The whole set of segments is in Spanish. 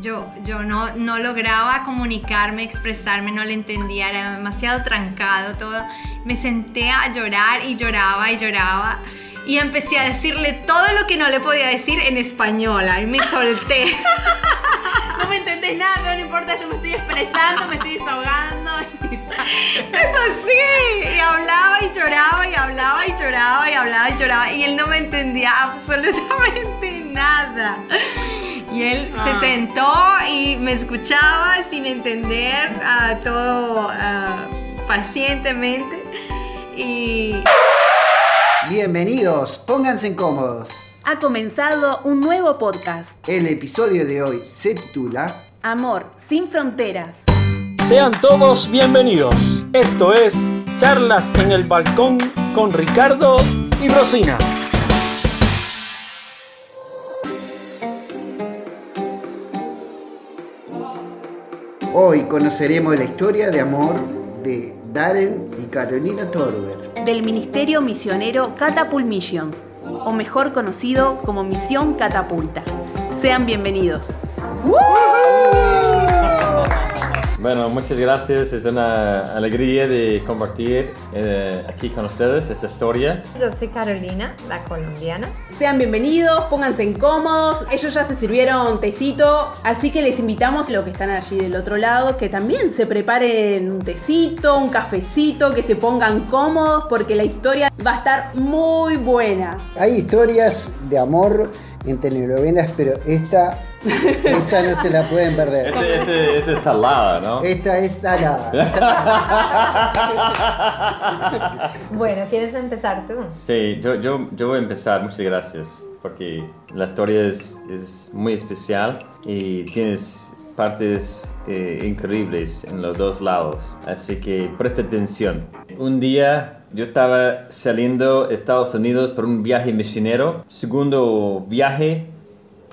Yo, yo no, no lograba comunicarme, expresarme, no le entendía, era demasiado trancado todo. Me senté a llorar y lloraba y lloraba. Y empecé a decirle todo lo que no le podía decir en español. Y me solté. no me entendés nada, pero no importa, yo me estoy expresando, me estoy desahogando. Eso sí, y hablaba y lloraba y hablaba y lloraba y hablaba y lloraba y él no me entendía absolutamente nada. Y él se Ah. sentó y me escuchaba sin entender ah, todo pacientemente y Bienvenidos, pónganse cómodos. Ha comenzado un nuevo podcast, El episodio de hoy se titula Amor sin fronteras. Sean todos bienvenidos. Esto es Charlas en el Balcón con Ricardo y Rosina. Hoy conoceremos la historia de amor de Darren y Carolina Torber. del Ministerio Misionero Catapult Missions, o mejor conocido como Misión Catapulta. Sean bienvenidos. Bueno, muchas gracias. Es una alegría de compartir eh, aquí con ustedes esta historia. yo soy Carolina, la colombiana. Sean bienvenidos, pónganse incómodos. Ellos ya se sirvieron tecito, así que les invitamos a los que están allí del otro lado que también se preparen un tecito, un cafecito, que se pongan cómodos porque la historia va a estar muy buena. Hay historias de amor en telenovelas, pero esta, esta no se la pueden perder. Este, este- este es salada, ¿no? Esta es salada. Bueno, ¿quieres empezar tú? Sí, yo, yo, yo voy a empezar. Muchas gracias. Porque la historia es, es muy especial y tienes partes eh, increíbles en los dos lados. Así que presta atención. Un día yo estaba saliendo de Estados Unidos por un viaje misionero. Segundo viaje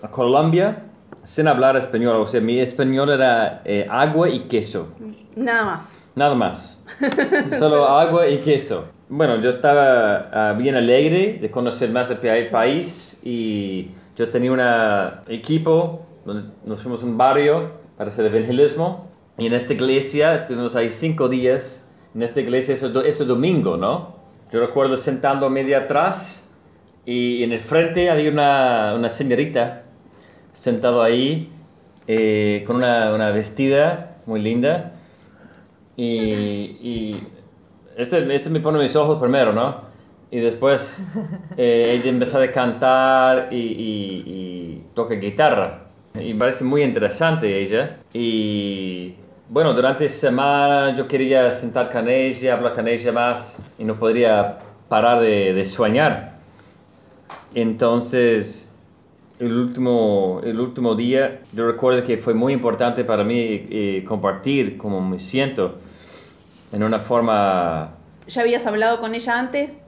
a Colombia sin hablar español. O sea, mi español era eh, agua y queso. Nada más. Nada más. Solo agua y queso. Bueno, yo estaba ah, bien alegre de conocer más el pa- país y yo tenía un equipo donde nos fuimos a un barrio para hacer evangelismo y en esta iglesia tuvimos ahí cinco días. En esta iglesia eso, eso domingo, ¿no? Yo recuerdo sentando media atrás y en el frente había una, una señorita sentado ahí eh, con una, una vestida muy linda y, y este, este me pone mis ojos primero, ¿no? Y después eh, ella empezó a cantar y, y- y toca guitarra. Y parece muy interesante ella. Y bueno, durante esa semana yo quería sentar con ella, hablar con ella más y no podría parar de, de soñar. Entonces, el último, el último día, yo recuerdo que fue muy importante para mí eh, compartir cómo me siento en una forma... ¿Ya habías hablado con ella antes?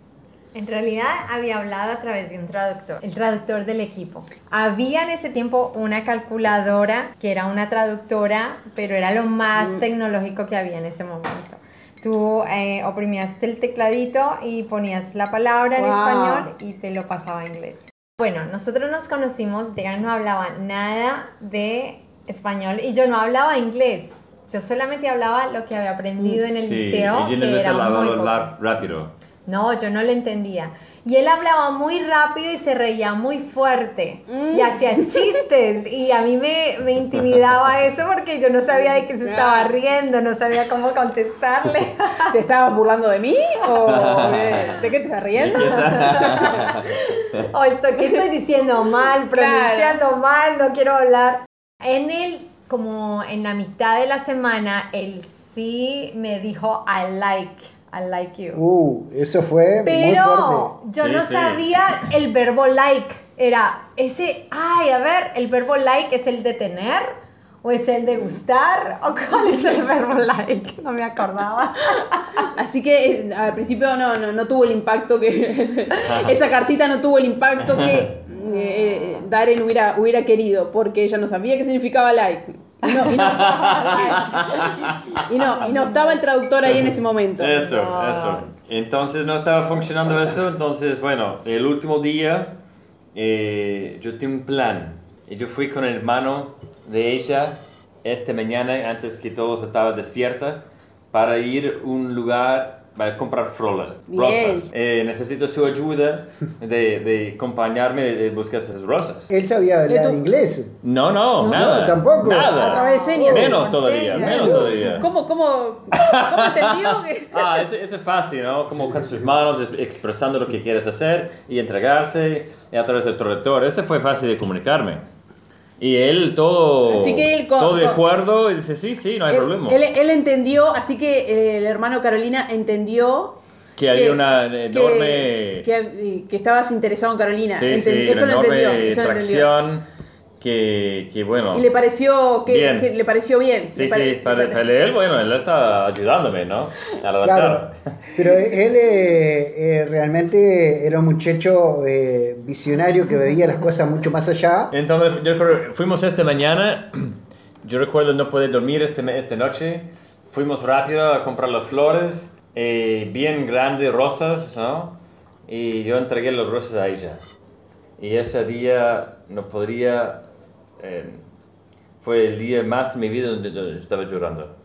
En realidad había hablado a través de un traductor, el traductor del equipo. Había en ese tiempo una calculadora que era una traductora, pero era lo más tecnológico que había en ese momento. Tú eh, oprimías el tecladito y ponías la palabra en Wow. español y te lo pasaba a inglés. Bueno, nosotros nos conocimos, Dean no hablaba nada de español y yo no hablaba inglés. Yo solamente hablaba lo que había aprendido en el liceo, ella que le era muy poco. hablar rápido. No, yo no le entendía. Y él hablaba muy rápido y se reía muy fuerte. Y hacía chistes. Y a mí me, me intimidaba eso porque yo no sabía de qué se estaba riendo, no sabía cómo contestarle. ¿Te estabas burlando de mí? ¿O de, de qué te estás riendo? o esto que estoy diciendo mal, pronunciando mal, no quiero hablar. En el, como en la mitad de la semana, él sí me dijo I like, I like you. Uh, eso fue muy Pero fuerte. yo Sí, no sí. sabía el verbo like. Era ese, ay, a ver, el verbo like es el de tener o es el de gustar o cuál es el verbo like. No me acordaba. Así que eh, al principio no, no, no tuvo el impacto que. esa cartita no tuvo el impacto que eh, Darren hubiera, hubiera querido, porque ella no sabía qué significaba like. Y no, y, no, y, no, y no estaba el traductor ahí en ese momento. Eso, No. eso. Entonces no estaba funcionando eso. Entonces, bueno, el último día eh, yo tenía un plan. Y yo fui con el hermano de ella esta mañana antes que todos estaban despierta para ir a un lugar para comprar flores, Bien. rosas. Eh, necesito su ayuda de, de acompañarme de, de buscar esas rosas. Él sabía hablar inglés. No, no, nada. No, tampoco. Nada. A través de señas. Menos ¿En todavía, menos todavía. ¿Cómo, cómo, cómo entendió que.? Ah, eso, es fácil, ¿no? Como con sus manos ex- expresando lo que quieres hacer y entregarse y a través del traductor. Ese fue fácil de comunicarme. Y él todo, Así que él con- todo de acuerdo y dice, sí, sí, no hay Él, problema. él- él entendió, así que eh, el hermano Carolina entendió. Que había una enorme- Que, que- que estabas interesado en Carolina. sí, Enten- sí, eso lo entendió. Eso lo entendió. Que, que bueno. Y le pareció que, Bien. que le pareció bien. Sí, Le pare- sí, para, para él, bueno, él está ayudándome, ¿no? A Claro, pero él eh, eh, realmente era un muchacho eh, visionario que veía las cosas mucho más allá. Entonces, yo creo, fuimos esta mañana, yo recuerdo no poder dormir este, esta noche, fuimos rápido a comprar las flores, eh, bien grandes, rosas, ¿no? Y yo entregué las rosas a ella. Y ese día no podría, eh, fue el día más de mi vida donde, donde estaba llorando.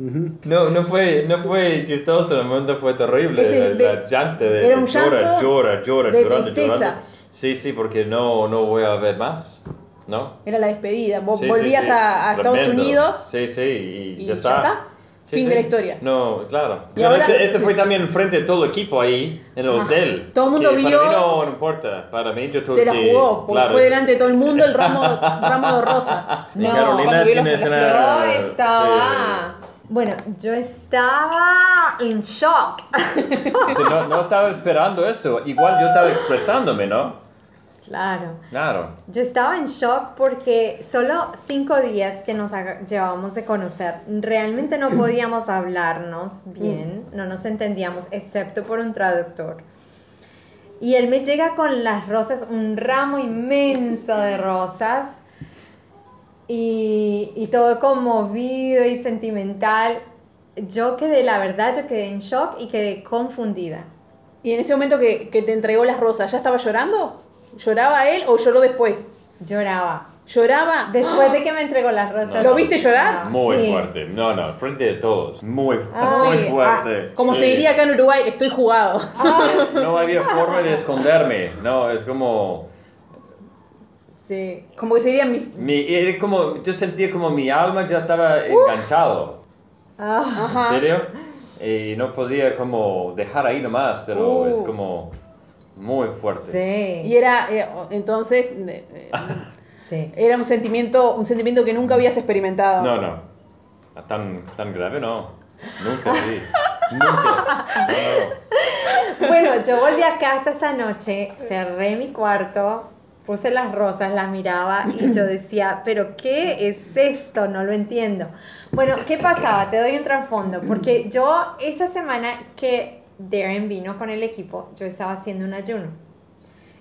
No, no fue, no fue chistoso, el momento fue terrible. El la, de- la llanta de, era de un llora, llanto llora, llora, de llorando, tristeza. llorando. Sí, sí, porque no, no voy a ver más, ¿no? Era la despedida. Vos Sí, sí, volvías sí. a, a Estados. Unidos. Sí, sí, y, y ya ya está. Está. Fin de la historia. No, claro. Y ahora- este, este fue también frente a todo el equipo ahí, en el hotel. Todo el mundo vio- Para mí no, no importa. Para mí yo tuve Se la que- jugó, porque claro. fue delante de todo el mundo el ramo, ramo de rosas. Y No, Carolina los tienes flashes. una... Yo estaba. Bueno, yo estaba en shock. sí. O sea, no, no estaba esperando eso. Igual yo estaba expresándome, ¿no? Claro. Claro. Yo estaba en shock porque solo cinco días que nos llevábamos de conocer, realmente no podíamos hablarnos bien, no nos entendíamos, excepto por un traductor. Y él me llega con las rosas, un ramo inmenso de rosas, y, y todo conmovido y sentimental. Yo quedé, la verdad, yo quedé en shock y quedé confundida. Y en ese momento que, que te entregó las rosas, ¿ya estaba llorando? ¿Lloraba él o lloró después? Lloraba. ¿Lloraba? Después de que me entregó las rosas. No, ¿Lo viste llorar? Ah, Muy sí. fuerte. No, no, frente de todos. Muy, Ay, muy Ah, fuerte. como Sí. se diría acá en Uruguay, estoy jugado. No había forma de esconderme. No, es como... Sí. Como que se diría mis... Mi, era como, yo sentía como mi alma ya estaba enganchado. Ah, ¿En Ajá. serio? Y no podía como dejar ahí nomás, pero Uh. es como muy fuerte. sí. Y era, eh, entonces, eh, eh, Sí. era un sentimiento, un sentimiento que nunca habías experimentado. No, no. Tan, tan grave no. Nunca, sí. Nunca. No, no. Bueno, yo volví a casa esa noche, cerré mi cuarto, puse las rosas, las miraba y yo decía, pero ¿qué es esto? No lo entiendo. Bueno, ¿qué pasaba? Te doy un trasfondo, porque yo esa semana que Darren vino con el equipo, yo estaba haciendo un ayuno.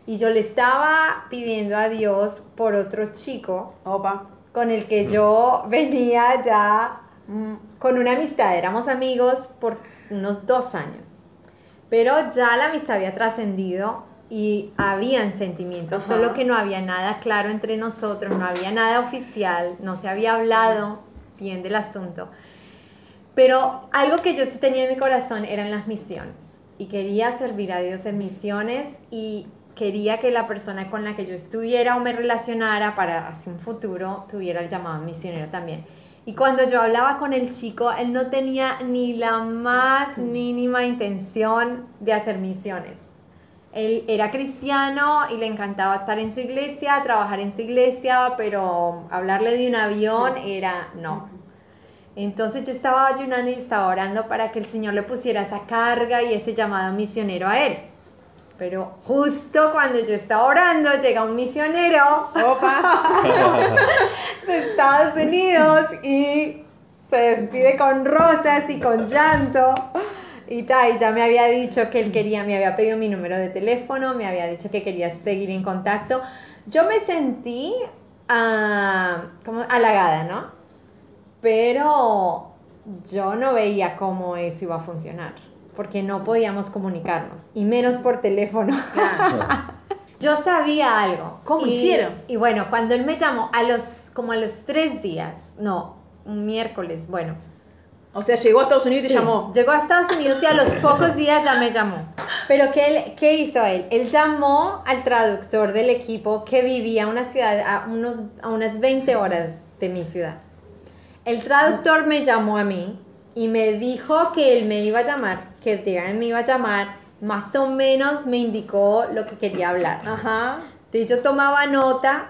Y yo le estaba pidiendo a Dios por otro chico Opa. con el que yo venía ya Mm, con una amistad, éramos amigos por unos dos años, pero ya la amistad había trascendido y habían sentimientos, Ajá. solo que no había nada claro entre nosotros, no había nada oficial, no se había hablado bien del asunto. Pero algo que yo tenía en mi corazón eran las misiones y quería servir a Dios en misiones y quería que la persona con la que yo estuviera o me relacionara para hacia un futuro tuviera el llamado misionero también. Y cuando yo hablaba con el chico, él no tenía ni la más mínima intención de hacer misiones. Él era cristiano y le encantaba estar en su iglesia, trabajar en su iglesia, pero hablarle de un avión era no. Entonces yo estaba ayunando y estaba orando para que el Señor le pusiera esa carga y ese llamado misionero a él. Pero justo cuando yo estaba orando, llega un misionero Opa. de Estados Unidos y se despide con rosas y con llanto. Y, ta, y ya me había dicho que él quería, me había pedido mi número de teléfono, me había dicho que quería seguir en contacto. Yo me sentí ah, como halagada, ¿no? Pero yo no veía cómo eso iba a funcionar, porque no podíamos comunicarnos, y menos por teléfono. Yo sabía algo. ¿Cómo Y- hicieron? Y bueno, cuando él me llamó, a los, como a los tres días, no, un miércoles, bueno. O sea, llegó a Estados Unidos y Sí, te llamó. Llegó a Estados Unidos y a los pocos días ya me llamó. Pero ¿qué, él- ¿qué hizo él? Él llamó al traductor del equipo que vivía en una ciudad a, unos, a unas 20 horas de mi ciudad. El traductor me llamó a mí y me dijo que él me iba a llamar, que Darren me iba a llamar, más o menos me indicó lo que quería hablar. Ajá. Entonces yo tomaba nota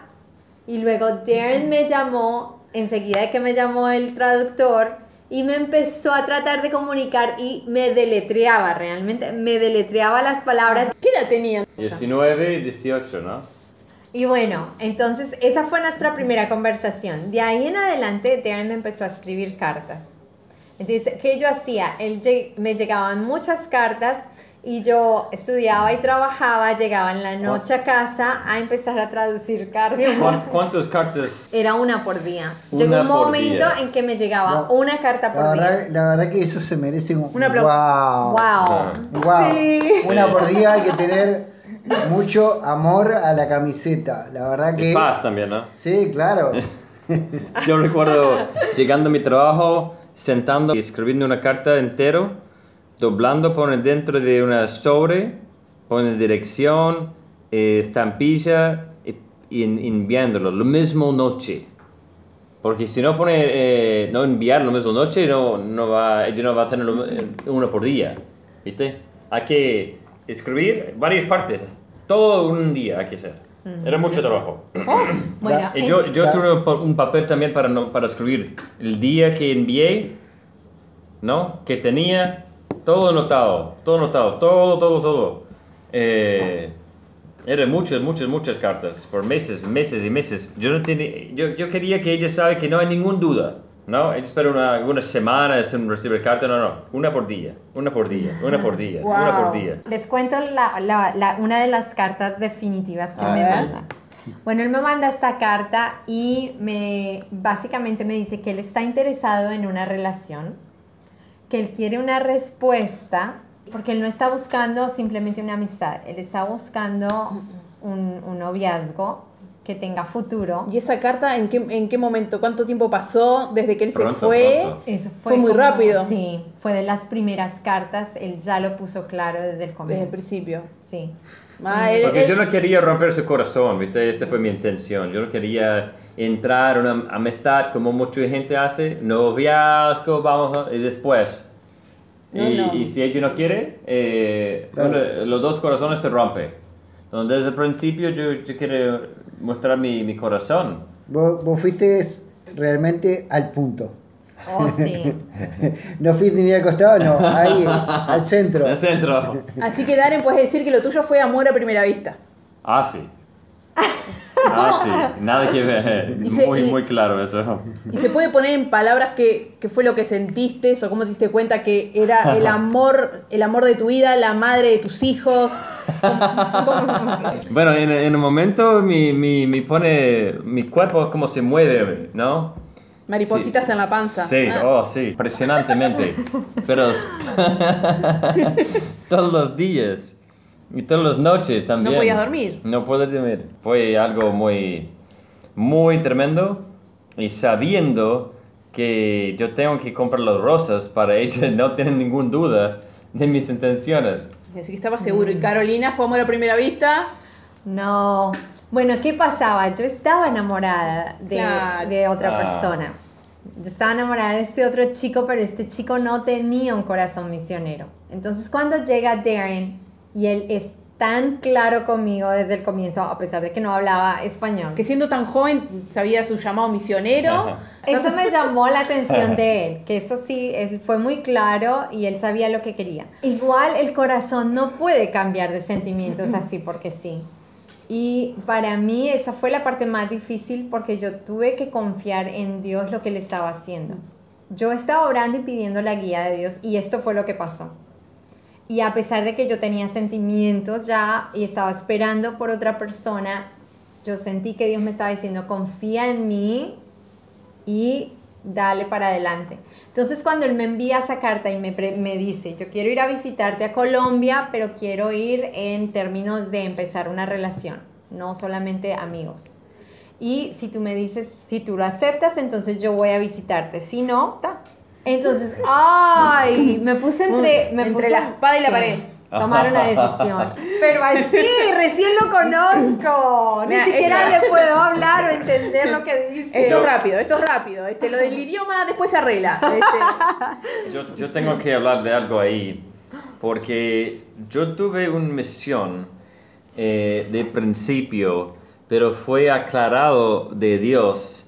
y luego Darren me llamó, enseguida de que me llamó el traductor, y me empezó a tratar de comunicar y me deletreaba realmente, me deletreaba las palabras. ¿Qué edad tenían? 19 y 18, ¿no? Y bueno, entonces esa fue nuestra primera conversación. De ahí en adelante, Darren me empezó a escribir cartas. Entonces, ¿qué yo hacía? Él me llegaban muchas cartas y yo estudiaba y trabajaba, llegaba en la noche a casa a empezar a traducir cartas. ¿Cuán- ¿Cuántas cartas? Era una por día. Una Llegó un momento día. en que me llegaba No, una carta La por verdad, día. la verdad que eso se merece un, Un aplauso. Wow. Wow. Wow. Sí. Una por día hay que tener mucho amor a la camiseta. La verdad que. Y paz también, ¿no? Sí, claro. Yo recuerdo llegando a mi trabajo, sentando y escribiendo una carta entero, doblando, pone dentro de una sobre, pone dirección, eh, estampilla y, y en- enviándolo, lo mismo noche. Porque si no pone, eh, no enviar lo mismo noche, no, no va, ella no va a tener eh, uno por día, ¿viste? Hay que escribir varias partes, todo un día hay que hacer. Era mucho trabajo. Bueno, Y yo, yo tuve un papel también para, no- para escribir el día que envié, ¿no? Que tenía todo anotado, todo anotado, todo, todo, todo. Eh, eran muchas, muchas, muchas cartas, por meses, meses y meses. Yo, no tenía, yo, yo quería que ella sabe que no hay ninguna duda, ¿no? Ella espera una, una semana en recibir carta, no, no, una por día, una por día, una por día, una por día. Les cuento la- la- la- una de las cartas definitivas que A me manda. Bueno, él me manda esta carta y me básicamente me dice que él está interesado en una relación, que él quiere una respuesta, porque él no está buscando simplemente una amistad, él está buscando un, un noviazgo que tenga futuro. ¿Y esa carta en qué, en qué momento? ¿Cuánto tiempo pasó desde que él Pronto, se fue? Eso Fue muy como- rápido. Sí, fue de las primeras cartas, él ya lo puso claro desde el comienzo. Desde el principio. Sí. Ah, él- Porque él- yo no quería romper su corazón, ¿viste? Esa fue mi intención. Yo no quería entrar en una amistad como mucha gente hace, noviazgo, vamos, a- y después. No, y, no. y si ella no quiere, eh, Claro. bueno, los dos corazones se rompen. Entonces, desde el principio yo, yo quiero mostrar mi, mi corazón. Vos, vos fuiste realmente al punto. Oh, sí. No fuiste ni al costado, no, ahí, al centro. En el centro. Así que Darren, puedes decir que lo tuyo fue amor a primera vista. Ah, sí. Ah, sí. Nada que ver. Y se- Muy, y- muy claro eso. ¿Y se puede poner en palabras qué, qué fue lo que sentiste o cómo te diste cuenta que era el amor, el amor de tu vida, la madre de tus hijos? ¿Cómo- cómo- Bueno, en, en el momento mi, mi, mi pone, mi cuerpo como se mueve, ¿no? Maripositas Sí. en la panza. Sí, Ah. oh, sí, impresionantemente. Pero todos los días y todas las noches también. No podías dormir. No puedo dormir. Fue algo muy, muy tremendo y sabiendo que yo tengo que comprar las rosas para ella no tener ninguna duda de mis intenciones. Así que estaba seguro. Y Carolina fue amor a primera vista. No. Bueno, ¿qué pasaba? Yo estaba enamorada de, Claro. de otra Ah. persona. Yo estaba enamorada de este otro chico, pero este chico no tenía un corazón misionero. Entonces, cuando llega Darren y él es tan claro conmigo desde el comienzo, a pesar de que no hablaba español, Que siendo tan joven sabía su llamado misionero. Ajá. Eso me llamó la atención de él, que eso sí, él fue muy claro y él sabía lo que quería. Igual el corazón no puede cambiar de sentimientos así porque sí. Y para mí esa fue la parte más difícil porque yo tuve que confiar en Dios lo que le estaba haciendo. Yo estaba orando y pidiendo la guía de Dios y esto fue lo que pasó. Y a pesar de que yo tenía sentimientos ya y estaba esperando por otra persona, yo sentí que Dios me estaba diciendo, confía en mí y dale para adelante. Entonces cuando él me envía esa carta y me, me dice, yo quiero ir a visitarte a Colombia, pero quiero ir en términos de empezar una relación, no solamente amigos. Y si tú me dices, si tú lo aceptas, entonces yo voy a visitarte. Si no, ta. Entonces, ay, me puse entre, me Entre puse- la espada y la pared. Tomar una decisión. Pero así, recién lo conozco. Ni Mira, siquiera esto- le puedo hablar o entender lo que dice. Esto es rápido, esto es rápido. Este, lo del idioma después se arregla. Este, Yo, yo tengo que hablar de algo ahí, porque yo tuve una misión eh, de principio, pero fue aclarado de Dios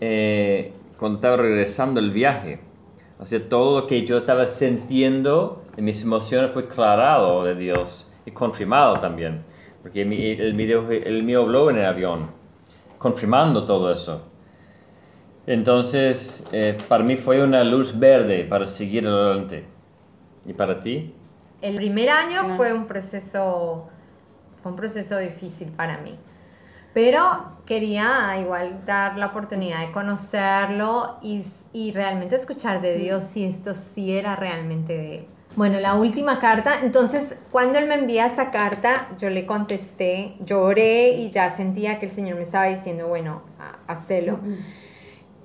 eh, cuando estaba regresando el viaje. O sea, todo lo que yo estaba sintiendo en mis emociones fue aclarado de Dios y confirmado también, porque mi- el, mío, el mío habló en el avión, confirmando todo eso. Entonces, eh, para mí fue una luz verde para seguir adelante. ¿Y para ti? El primer año fue un proceso, fue un proceso difícil para mí. Pero quería igual dar la oportunidad de conocerlo y, y realmente escuchar de Dios si esto sí era realmente de Él. Bueno, la última carta, entonces cuando Él me envía esa carta, yo le contesté, lloré y ya sentía que el Señor me estaba diciendo, bueno, ha- hacelo.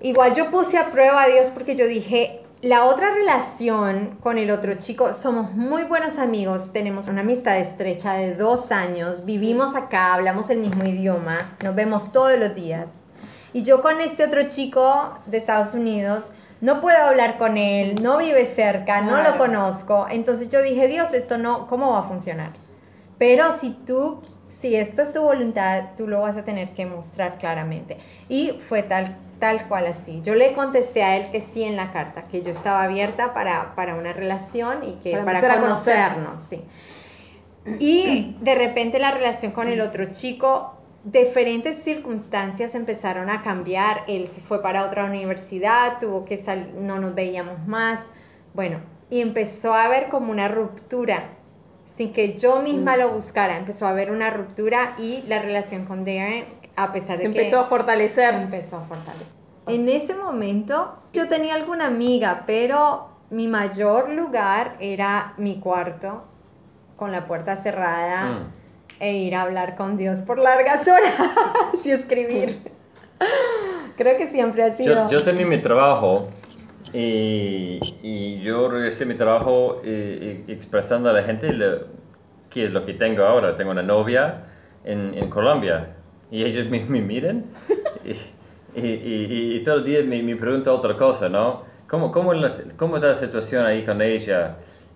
Igual yo puse a prueba a Dios porque yo dije, la otra relación con el otro chico, somos muy buenos amigos, tenemos una amistad estrecha de dos años, vivimos acá, hablamos el mismo idioma, nos vemos todos los días. Y yo con este otro chico de Estados Unidos no puedo hablar con él, no vive cerca, no lo conozco. Entonces yo dije, Dios, esto no, ¿cómo va a funcionar? Pero si tú, si esto es tu voluntad, tú lo vas a tener que mostrar claramente. Y fue tal, tal cual así. Yo le contesté a él que sí en la carta, que yo estaba abierta para, para una relación y que Para para, conocernos, sí. Y de repente la relación con el otro chico, diferentes circunstancias empezaron a cambiar. Él se fue para otra universidad, tuvo que salir, no nos veíamos más. Bueno, y empezó a haber como una ruptura, sin que yo misma Mm. lo buscara. Empezó a haber una ruptura y la relación con Darren, a pesar de se que empezó a fortalecer. se empezó a fortalecer. En ese momento yo tenía alguna amiga, pero mi mayor lugar era mi cuarto con la puerta cerrada Mm. e ir a hablar con Dios por largas horas y escribir. Creo que siempre ha sido. Yo, yo tenía mi trabajo y, y yo regresé a mi trabajo eh, eh, expresando a la gente lo- qué es lo que tengo ahora. Tengo una novia en, en Colombia y ellos me, me miran y, y, y- todos los días me, me preguntan otra cosa, ¿no? ¿Cómo, cómo, la- cómo está la situación ahí con ella?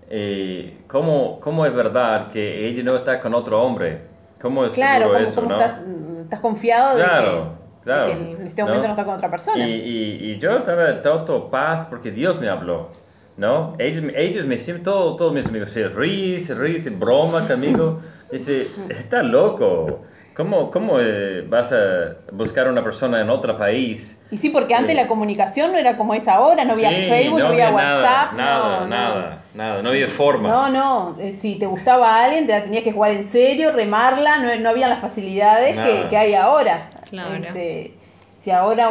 Eh, ¿cómo, ¿Cómo es verdad que ella no está con otro hombre? ¿Cómo es Claro, seguro ¿cómo, eso, cómo no? estás, estás confiado de Claro, que, claro. que en este momento no, está con otra persona? Y, y, y yo estaba todo paz porque Dios me habló, ¿no? Ellos, ellos me siempre, todo, todos mis amigos, se ríen, se ríen, se broma conmigo. Dice, está loco. ¿Cómo, cómo eh, vas a buscar a una persona en otro país? Y sí, porque antes Sí. la comunicación no era como es ahora, no había Sí, Facebook, no, había, WhatsApp. Nada, no, nada, nada, no había forma. No, no, eh, si te gustaba a alguien, te la tenías que jugar en serio, remarla, no, no había las facilidades que, que hay ahora. Claro. Este, si ahora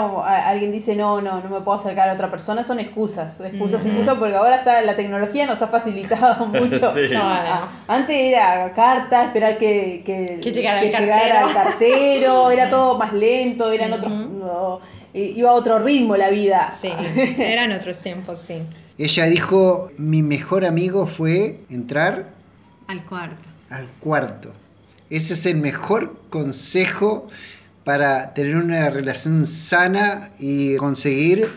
alguien dice no, no, no me puedo acercar a otra persona, son excusas, excusas, excusas, porque ahora está, la tecnología nos ha facilitado mucho. Sí. Ah, antes era carta, esperar que, que, Que llegara el llegara cartero. el cartero, era todo más lento, eran otros, no, i- iba a otro ritmo la vida. Sí, eran otros tiempos, sí. Ella dijo, mi mejor amigo fue entrar Al cuarto. al cuarto. Ese es el mejor consejo para tener una relación sana y conseguir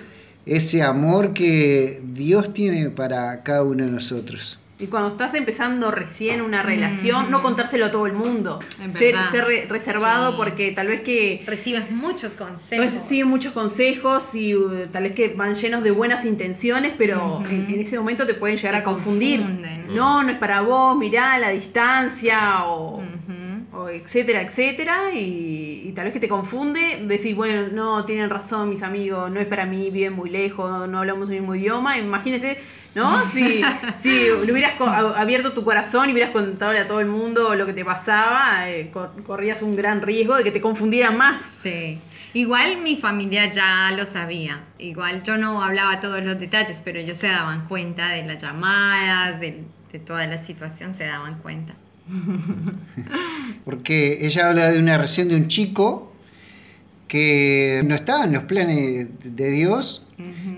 ese amor que Dios tiene para cada uno de nosotros. Y cuando estás empezando recién una relación, no contárselo a todo el mundo. Ser, verdad. ser re- reservado Sí. porque tal vez que Recibes muchos consejos. reciben muchos consejos y uh, tal vez que van llenos de buenas intenciones, pero Ujú. en, en ese momento te pueden llegar Te a confundir. confunden. No, no es para vos, mirá la distancia o, Ujú. O etcétera, etcétera. Y, y tal vez que te confunde, decir, bueno, no, tienen razón mis amigos, no es para mí, viven muy lejos, no hablamos el mismo idioma. Imagínense, ¿no? Si, si le hubieras abierto tu corazón y hubieras contado a todo el mundo lo que te pasaba, eh, cor- corrías un gran riesgo de que te confundieran más. Sí. Igual mi familia ya lo sabía. Igual yo no hablaba todos los detalles, pero ellos se daban cuenta de las llamadas, de, de toda la situación, se daban cuenta. Porque ella habla de una relación de un chico que no estaba en los planes de Dios,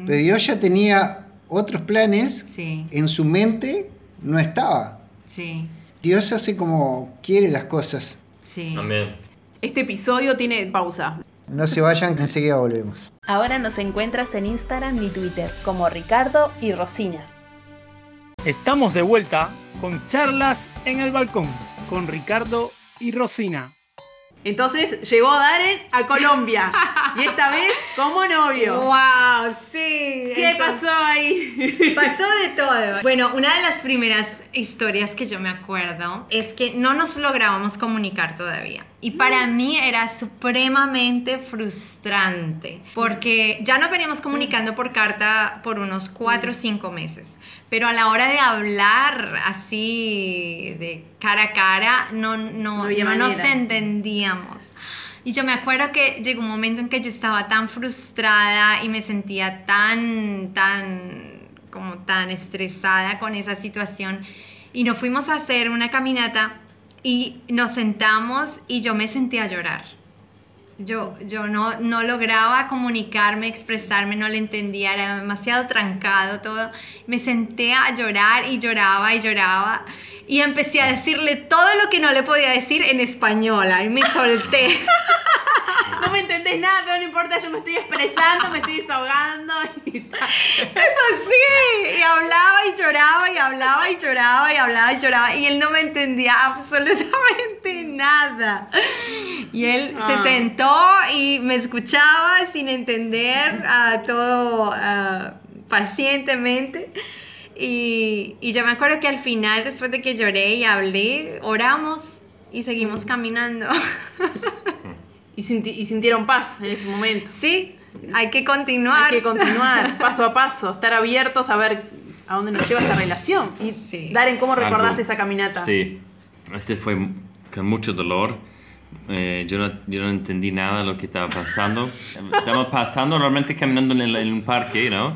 pero Dios ya tenía otros planes, Sí, en su mente no estaba. sí, Dios hace como quiere las cosas. sí. Amén. Este episodio tiene pausa. No se vayan, que enseguida volvemos. Ahora nos encuentras en Instagram y Twitter como Ricardo y Rosina. Estamos de vuelta con charlas en el balcón con Ricardo y Rosina. Entonces llegó Darren a Colombia. y esta vez como novio. ¡Wow! Sí. ¿Qué entonces- pasó ahí? Pasó de todo. Bueno, una de las primeras historias que yo me acuerdo es que no nos lográbamos comunicar todavía. Y para mí era supremamente frustrante, porque ya nos veníamos comunicando por carta por unos cuatro o cinco meses, pero a la hora de hablar así de cara a cara, no, no, No no nos entendíamos. Y yo me acuerdo que llegó un momento en que yo estaba tan frustrada y me sentía tan, tan, como tan estresada con esa situación. Y nos fuimos a hacer una caminata y nos sentamos y yo me sentía a llorar. Yo, yo no, no lograba comunicarme, expresarme, no le entendía, era demasiado trancado todo. Me senté a llorar y lloraba y lloraba. Y empecé a decirle todo lo que no le podía decir en español. Y me solté. No me entendés nada, pero no importa, yo me estoy expresando, me estoy desahogando. Y tal. Eso sí. Y hablaba y lloraba y hablaba y lloraba y hablaba y lloraba. Y él no me entendía absolutamente nada. Y él Ah. se sentó y me escuchaba sin entender ah, todo ah, pacientemente. Y, y yo me acuerdo que al final, después de que lloré y hablé, oramos y seguimos caminando. Y, sinti- y sintieron paz en ese momento. sí, hay que continuar. Hay que continuar paso a paso, estar abiertos a ver a dónde nos lleva esta relación. Y Sí. Darren, ¿cómo recordás Algo- esa caminata? Sí, este fue con mucho dolor. Eh, yo, no, yo no entendí nada de lo que estaba pasando. Estamos pasando normalmente caminando en, el- en un parque, ¿no?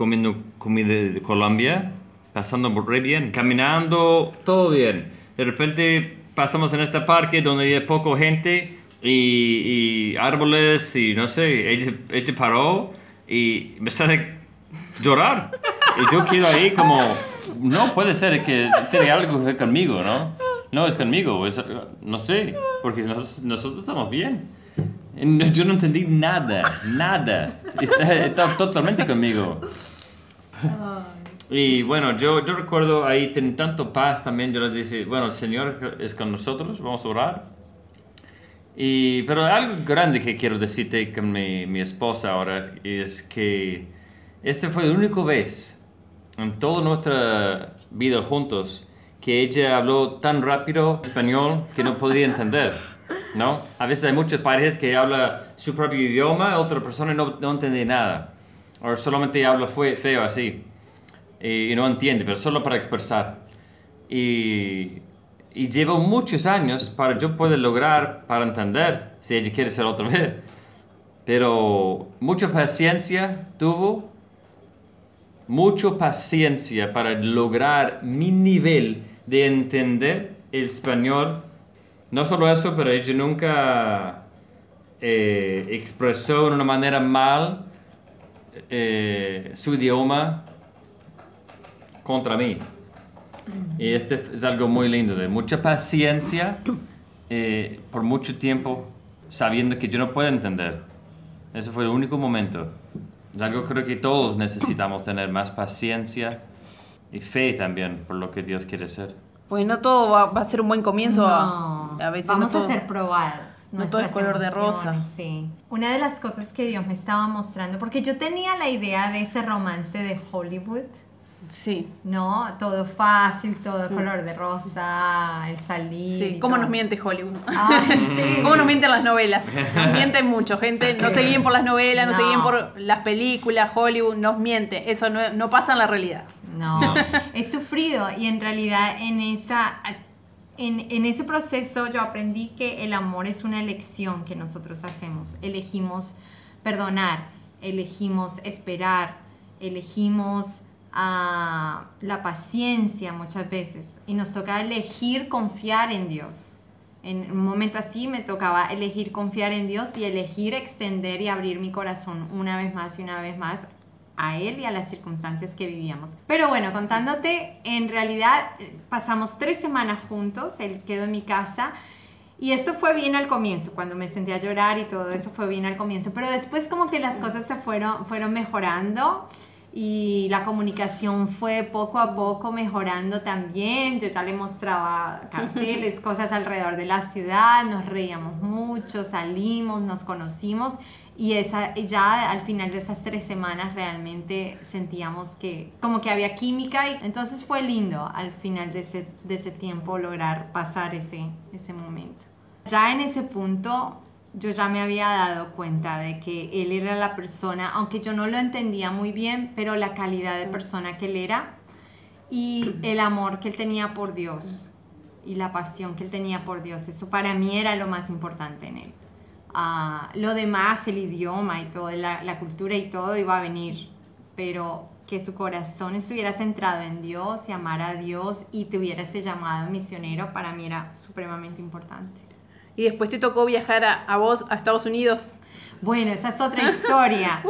Comiendo comida de Colombia, pasando re bien, caminando, todo bien. De repente pasamos en este parque donde hay poco gente y, y árboles y no sé, ella, ella paró y me está llorar. Y yo quedo ahí como, no puede ser que tiene algo que ver conmigo, ¿no? No es conmigo, es, no sé, porque nos- nosotros estamos bien. Yo no entendí nada, nada. Está, está totalmente conmigo. Y bueno, yo, yo recuerdo ahí tener tanto paz también. Yo le dije, bueno, el Señor es con nosotros, vamos a orar. Y, pero algo grande que quiero decirte con mi, mi esposa ahora es que esta fue la única vez en toda nuestra vida juntos que ella habló tan rápido español que no podía entender, ¿no? A veces hay muchas parejas que hablan su propio idioma, otra persona no, no entiende nada, o solamente habla feo así, y no entiende, pero solo para expresar. Y, y llevo muchos años para yo poder lograr, para entender si ella quiere ser otra vez. Pero mucha paciencia tuvo, mucha paciencia para lograr mi nivel de entender el español. No solo eso, pero ella nunca eh, expresó de una manera mal eh, su idioma contra mí. Y este es algo muy lindo, de mucha paciencia eh, por mucho tiempo, sabiendo que yo no puedo entender. Ese fue el único momento. Es algo que creo que todos necesitamos tener más paciencia y fe también por lo que Dios quiere hacer. Pues no todo va, va a ser un buen comienzo. a- No, a veces vamos no todo- a ser probados. no todo nuestras color de rosa. Sí. Una de las cosas que Dios me estaba mostrando, porque yo tenía la idea de ese romance de Hollywood, Sí. ¿no? Todo fácil, todo color de rosa, el salir. Mm. Sí, ¿cómo todo. nos miente Hollywood? Ay, sí. ¿Cómo nos mienten las novelas? Nos mienten mucho, gente. No se guíen por las novelas, no, se No. guíen por las películas, Hollywood, nos miente. Eso no, no pasa en la realidad. No, No. he sufrido y en realidad en esa, en, ese proceso yo aprendí que el amor es una elección que nosotros hacemos. Elegimos perdonar, elegimos esperar, elegimos ah, la paciencia muchas veces y nos toca elegir confiar en Dios. En un momento así me tocaba elegir confiar en Dios y elegir extender y abrir mi corazón una vez más y una vez más a Él y a las circunstancias que vivíamos. Pero bueno, contándote, en realidad eh, pasamos tres semanas juntos, Él quedó en mi casa. Y esto fue bien al comienzo, cuando me sentía a llorar y todo eso fue bien al comienzo, pero después como que las cosas se fueron, fueron mejorando y la comunicación fue poco a poco mejorando también. Yo ya le mostraba carteles, cosas alrededor de la ciudad, nos reíamos mucho, salimos, nos conocimos y esa, ya al final de esas tres semanas realmente sentíamos que como que había química y entonces fue lindo al final de ese, de ese tiempo lograr pasar ese, ese momento. Ya en ese punto yo ya me había dado cuenta de que él era la persona, aunque yo no lo entendía muy bien, pero la calidad de persona que él era y el amor que él tenía por Dios y la pasión que él tenía por Dios, eso para mí era lo más importante en él. Ah, lo demás, el idioma y todo, la, la cultura y todo iba a venir, pero que su corazón estuviera centrado en Dios y amar a Dios y tuviera ese llamado misionero, para mí era supremamente importante. Y después te tocó viajar a, a vos a Estados Unidos. Bueno, esa es otra historia.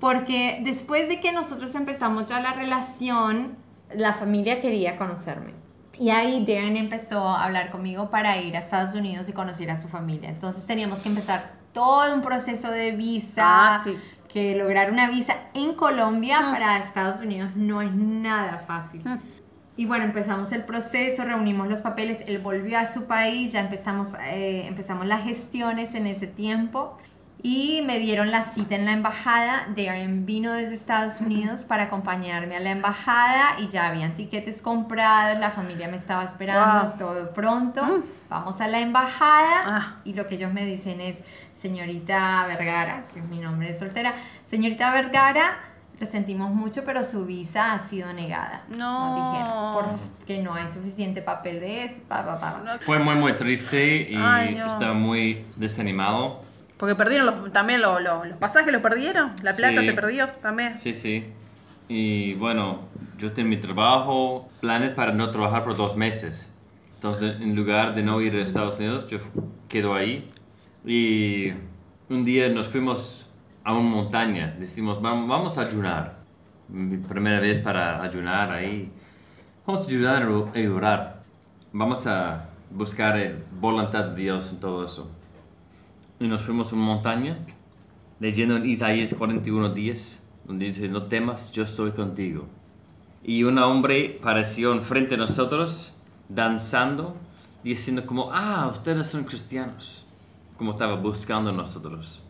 Porque después de que nosotros empezamos ya la relación, la familia quería conocerme. Y ahí Darren empezó a hablar conmigo para ir a Estados Unidos y conocer a su familia. Entonces teníamos que empezar todo un proceso de visa. Ah, sí. Que lograr una visa en Colombia para Estados Unidos no es nada fácil. Mm. Y bueno, empezamos el proceso, reunimos los papeles, él volvió a su país, ya empezamos, eh, empezamos las gestiones en ese tiempo y me dieron la cita en la embajada. Darren vino desde Estados Unidos para acompañarme a la embajada y ya habían tiquetes comprados, la familia me estaba esperando, Wow. todo pronto. Mm. Vamos a la embajada Ah. y lo que ellos me dicen es, señorita Vergara, que es mi nombre de soltera, señorita Vergara, lo sentimos mucho, pero su visa ha sido negada. No. Nos dijeron, porque no hay suficiente papel de eso, pa, pa, pa. Fue muy, muy triste y Ay, no. estaba muy desanimado. Porque perdieron los- también lo- lo- los pasajes, los perdieron. La plata Sí. se perdió también. Sí, sí. Y bueno, yo tengo mi trabajo, planes para no trabajar por dos meses. Entonces, en lugar de no ir a Estados Unidos, yo quedo ahí. Y un día nos fuimos a una montaña. Decimos, "Vam- vamos a ayunar. Mi primera vez para ayunar ahí. Vamos a ayudar y orar. Vamos a buscar la voluntad de Dios en todo eso. Y nos fuimos a una montaña leyendo en Isaías 41 días, donde dice, no temas, yo estoy contigo. Y un hombre apareció enfrente de nosotros, danzando, diciendo como, ah, ustedes son cristianos, como estaba buscando a nosotros.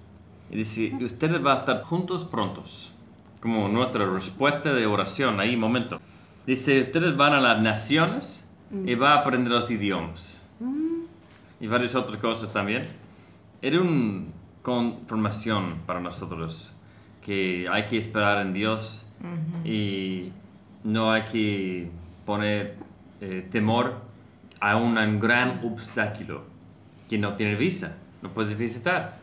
Y dice, "Y ustedes van a estar juntos prontos, como nuestra respuesta de oración, ahí, momento. Dice, ustedes van a las naciones y van a aprender los idiomas. Y varias otras cosas también era una confirmación para nosotros que hay que esperar en Dios y no hay que poner eh, temor a un, gran obstáculo que no tiene visa, no puedes visitar.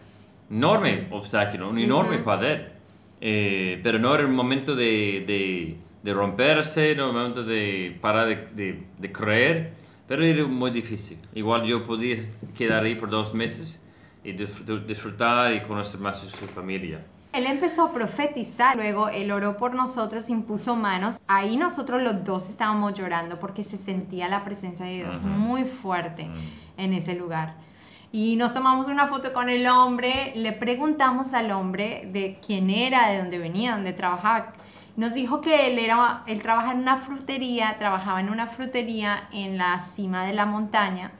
Enorme obstáculo, un enorme poder. Eh, pero no era un momento de, de, de romperse, no era un momento de parar de, de creer, pero era muy difícil. Igual yo podía quedar ahí por dos meses y disfr- disfrutar y conocer más a su familia. Él empezó a profetizar, luego él oró por nosotros, impuso manos. Ahí nosotros los dos estábamos llorando porque se sentía la presencia de Dios muy fuerte en ese lugar. Y nos tomamos una foto con el hombre, le preguntamos al hombre de quién era, de dónde venía, dónde trabajaba. Nos dijo que él, era, él trabaja en una frutería, trabajaba en una frutería en la cima de la montaña.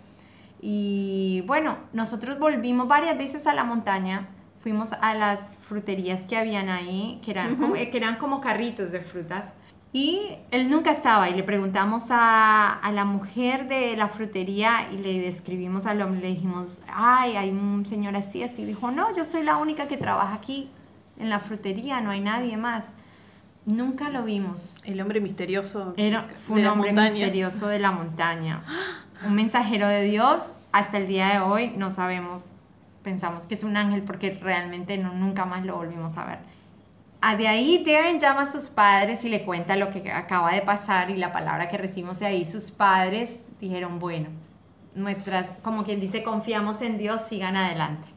Y bueno, nosotros volvimos varias veces a la montaña, fuimos a las fruterías que habían ahí, que eran, como, que eran como carritos de frutas. Y él nunca estaba y le preguntamos a, a la mujer de la frutería y le describimos al hombre, le dijimos, ay, hay un señor así, así. Dijo, no, yo soy la única que trabaja aquí en la frutería, no hay nadie más. Nunca lo vimos. El hombre misterioso. Era, fue de un la hombre montaña. misterioso de la montaña. un mensajero de Dios. Hasta el día de hoy no sabemos, pensamos que es un ángel porque realmente no, nunca más lo volvimos a ver. Ah, de ahí Darren llama a sus padres y le cuenta lo que acaba de pasar y la palabra que recibimos de ahí. Sus padres dijeron, bueno, nuestras, como quien dice, confiamos en Dios, sigan adelante.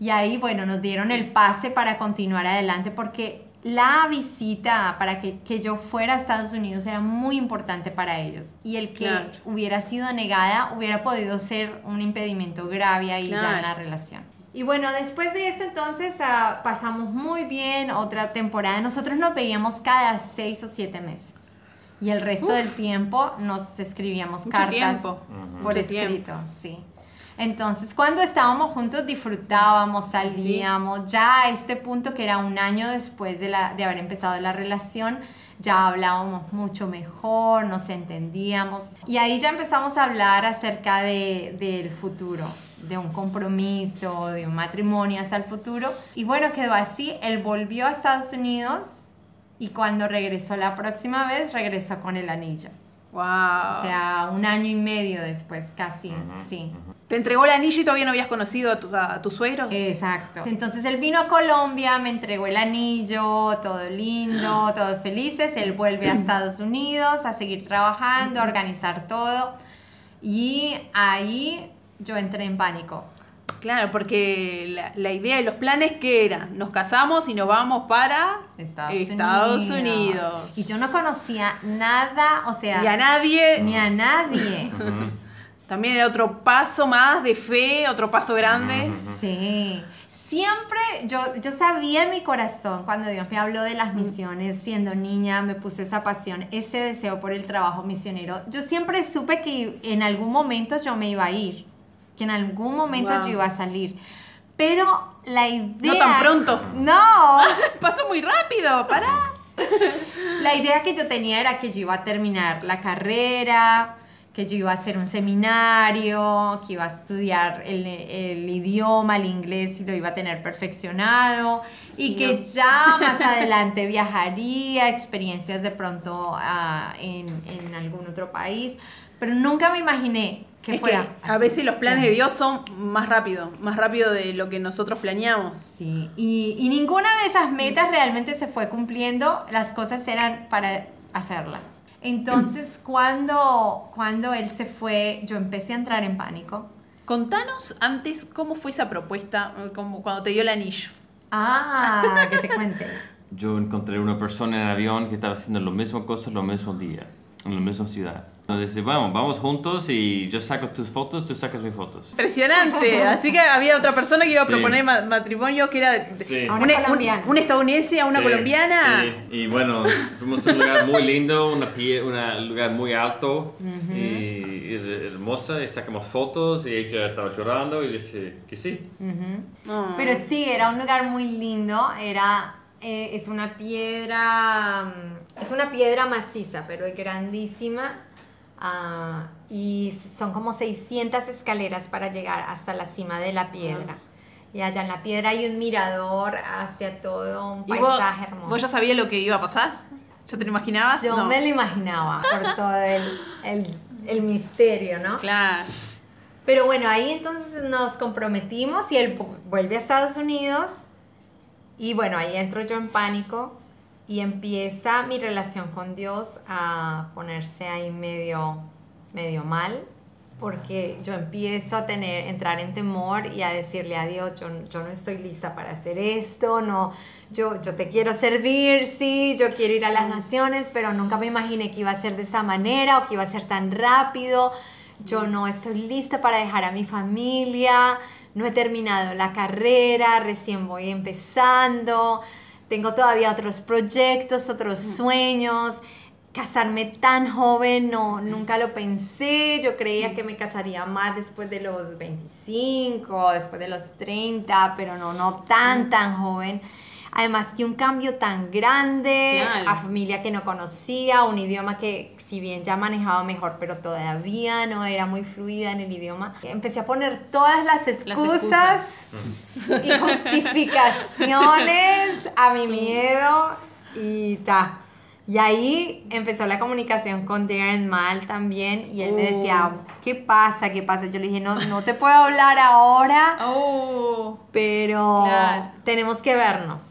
Y ahí, bueno, nos dieron el pase para continuar adelante porque la visita para que, que yo fuera a Estados Unidos era muy importante para ellos. Y el que Claro. hubiera sido negada hubiera podido ser un impedimento grave ahí ya en la relación. Y bueno, después de eso entonces ah, pasamos muy bien otra temporada. Nosotros nos veíamos cada seis o siete meses. Y el resto del tiempo nos escribíamos cartas tiempo. por Mucho escrito, tiempo. sí. Entonces, cuando estábamos juntos disfrutábamos, salíamos, ya a este punto que era un año después de, la, de haber empezado la relación, ya hablábamos mucho mejor, nos entendíamos. Y ahí ya empezamos a hablar acerca de, del futuro, de un compromiso, de un matrimonio hacia el futuro. Y bueno, quedó así. Él volvió a Estados Unidos y cuando regresó la próxima vez, regresó con el anillo. Wow. O sea, un año y medio después, casi, sí. Te entregó el anillo y todavía no habías conocido a tu, a tu suegro. Exacto. Entonces él vino a Colombia, me entregó el anillo, todo lindo, todos felices. Él vuelve a Estados Unidos a seguir trabajando, a organizar todo. Y ahí yo entré en pánico. Claro, porque la, la idea de los planes que era, nos casamos y nos vamos para Estados, Estados Unidos. Y yo no conocía nada, o sea, Y a nadie, ni a nadie. También era otro paso más de fe, otro paso grande. Sí. Siempre yo, yo sabía en mi corazón cuando Dios me habló de las misiones, siendo niña, me puso esa pasión, ese deseo por el trabajo misionero. Yo siempre supe que en algún momento yo me iba a ir, que en algún momento Wow. yo iba a salir. Pero la idea... No tan pronto. No. Pasó muy rápido, pará. La idea que yo tenía era que yo iba a terminar la carrera, que yo iba a hacer un seminario, que iba a estudiar el, el idioma, el inglés y lo iba a tener perfeccionado y que ya más adelante viajaría, experiencias de pronto ah, en, en algún otro país, pero nunca me imaginé que Es que fuera... a veces los planes de Dios son más rápido, más rápido de lo que nosotros planeamos. Sí, y, y ninguna de esas metas realmente se fue cumpliendo, las cosas eran para hacerlas. Entonces, cuando, cuando él se fue, yo empecé a entrar en pánico. Contanos antes cómo fue esa propuesta, como cuando te dio el anillo. Ah, que te cuente. Yo encontré una persona en el avión que estaba haciendo lo mismo cosas los mismos días, en la misma ciudad. Entonces, dice, vamos, vamos juntos y yo saco tus fotos, tú sacas mis fotos. Impresionante. Así que había otra persona que iba a Sí. proponer ma- matrimonio que era Sí. A un, una un- colombiana. un estadounidense a una Sí, colombiana. sí. Y bueno, fuimos a un lugar muy lindo, una pie- una- un lugar muy alto y, y hermosa, y sacamos fotos y ella estaba llorando y dice que sí. Ujú. No. Pero sí, era un lugar muy lindo, era, eh, es una piedra, mm, es una piedra maciza, pero es grandísima. Ah, y son como 600 escaleras para llegar hasta la cima de la piedra. Y allá en la piedra hay un mirador hacia todo un ¿Y vos, paisaje hermoso. vos ya sabías lo que iba a pasar? ¿Ya te lo imaginabas? Yo No. me lo imaginaba por todo el, el, el misterio, ¿no? Claro. Pero bueno, ahí entonces nos comprometimos y él vu- vuelve a Estados Unidos y bueno, ahí entro yo en pánico y empieza mi relación con Dios a ponerse ahí medio, medio mal porque yo empiezo a tener, entrar en temor y a decirle a Dios, yo, yo no estoy lista para hacer esto, no, yo, yo te quiero servir, sí, yo quiero ir a las naciones, pero nunca me imaginé que iba a ser de esa manera o que iba a ser tan rápido, yo no estoy lista para dejar a mi familia, no he terminado la carrera, recién voy empezando, tengo todavía otros proyectos, otros sueños. Casarme tan joven, no, nunca lo pensé. Yo creía que me casaría más después de los 25, después de los 30, pero no, no tan, tan joven. Además que un cambio tan grande, Claro. a familia que no conocía, un idioma que si bien ya manejaba mejor, pero todavía no era muy fluida en el idioma. Empecé a poner todas las excusas, excusas. y justificaciones a mi miedo y ta. Y ahí empezó la comunicación con Darren mal también y él me decía, ¿qué pasa? ¿Qué pasa? Yo le dije, no, no te puedo hablar ahora, Oh. pero Claro. tenemos que vernos.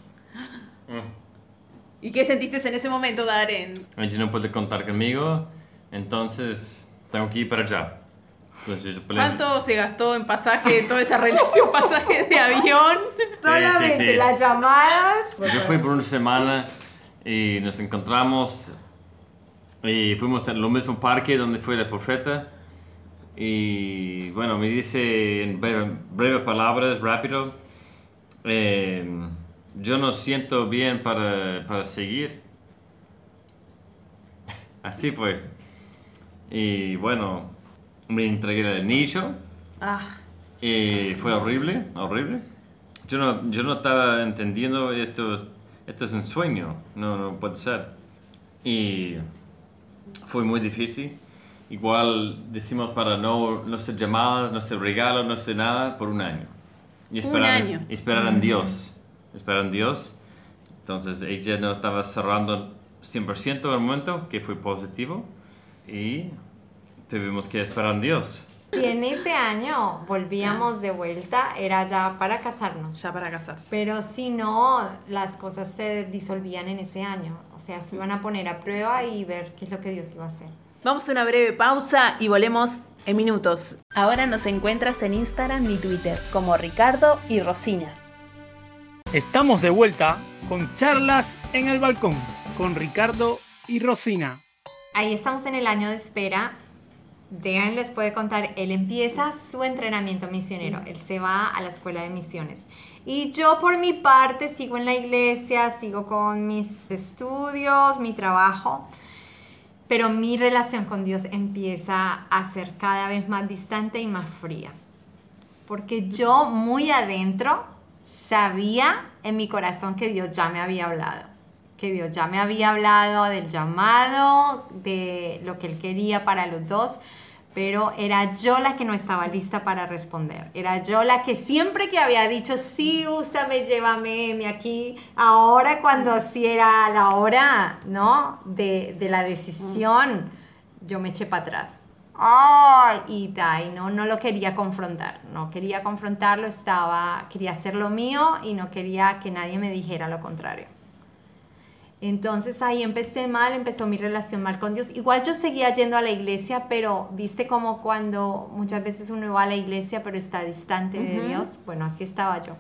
¿Y qué sentiste en ese momento, Darren? Ella no puede contar conmigo, entonces tengo que ir para allá. Entonces ¿Cuánto se gastó en pasaje, toda esa relación, pasaje de avión? Solamente sí. las llamadas. Yo fui por una semana y nos encontramos y fuimos al mismo parque donde fue el profeta. Y bueno, me dice en breve, breves palabras, rápido, eh, yo no siento bien para, para seguir. Así fue. Y bueno, me entregué el anillo. Ah, Y fue horrible, horrible. Yo no, yo no estaba entendiendo esto, esto es un sueño, no, no puede ser. Y fue muy difícil. Igual decimos para no, no hacer llamadas, no hacer regalos, no hacer nada por un año. Y esperar, año. y esperar en Dios. Esperar en Dios. Entonces ella no estaba cerrando 100% el momento, que fue positivo. Y tuvimos que esperar en Dios. Si en ese año volvíamos de vuelta, era ya para casarnos. ya para casarse. Pero si no, las cosas se disolvían en ese año. O sea, se iban a poner a prueba y ver qué es lo que Dios iba a hacer. Vamos a una breve pausa y volvemos en minutos. Ahora nos encuentras en Instagram y Twitter como Ricardo y Rosina. Estamos de vuelta con charlas en el balcón con Ricardo y Rosina. Ahí estamos en el año de espera. Darren les puede contar, él empieza su entrenamiento misionero, él se va a la escuela de misiones. Y yo por mi parte sigo en la iglesia, sigo con mis estudios, mi trabajo, pero mi relación con Dios empieza a ser cada vez más distante y más fría. Porque yo muy adentro sabía en mi corazón que Dios ya me había hablado que Dios ya me había hablado del llamado, de lo que Él quería para los dos, pero era yo la que no estaba lista para responder. Era yo la que siempre que había dicho, sí, úsame, llévame, me aquí, ahora cuando sí era la hora, ¿no? De, de la decisión, yo me eché para atrás. Ay, y tai, no, no lo quería confrontar, no quería confrontarlo, estaba, quería hacer lo mío y no quería que nadie me dijera lo contrario. Entonces ahí empecé mal, empezó mi relación mal con Dios. Igual yo seguía yendo a la iglesia, pero viste como cuando muchas veces uno va a la iglesia pero está distante de Dios. Bueno, así estaba yo.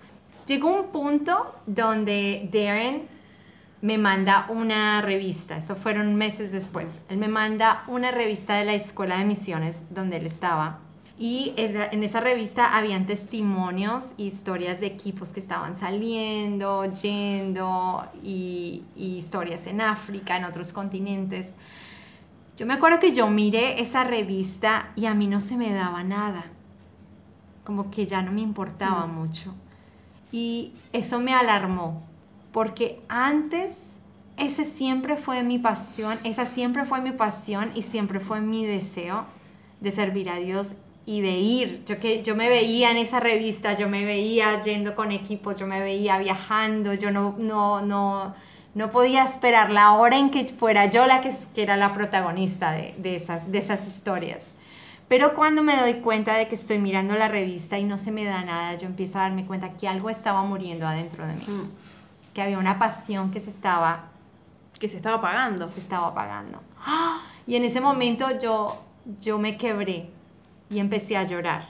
Llegó un punto donde Darren me manda una revista, eso fueron meses después. Él me manda una revista de la escuela de misiones donde él estaba. Y esa- en esa revista habían testimonios, historias de equipos que estaban saliendo, yendo, y, y historias en África, en otros continentes. Yo me acuerdo que yo miré esa revista y a mí no se me daba nada. Como que ya no me importaba mucho. Y eso me alarmó, porque antes ese siempre fue mi pasión, esa siempre fue mi pasión y siempre fue mi deseo de servir a Dios y de ir. Yo, que, yo me veía en esa revista, yo me veía yendo con equipos, yo me veía viajando, yo no, no, no, no podía esperar la hora en que fuera yo la que, que era la protagonista de, de esas, de esas historias. Pero cuando me doy cuenta de que estoy mirando la revista y no se me da nada, yo empiezo a darme cuenta que algo estaba muriendo adentro de mí. Que había una pasión que se estaba Que se estaba pagando. se estaba apagando. ¡Ah! Y en ese momento yo, yo me quebré y empecé a llorar.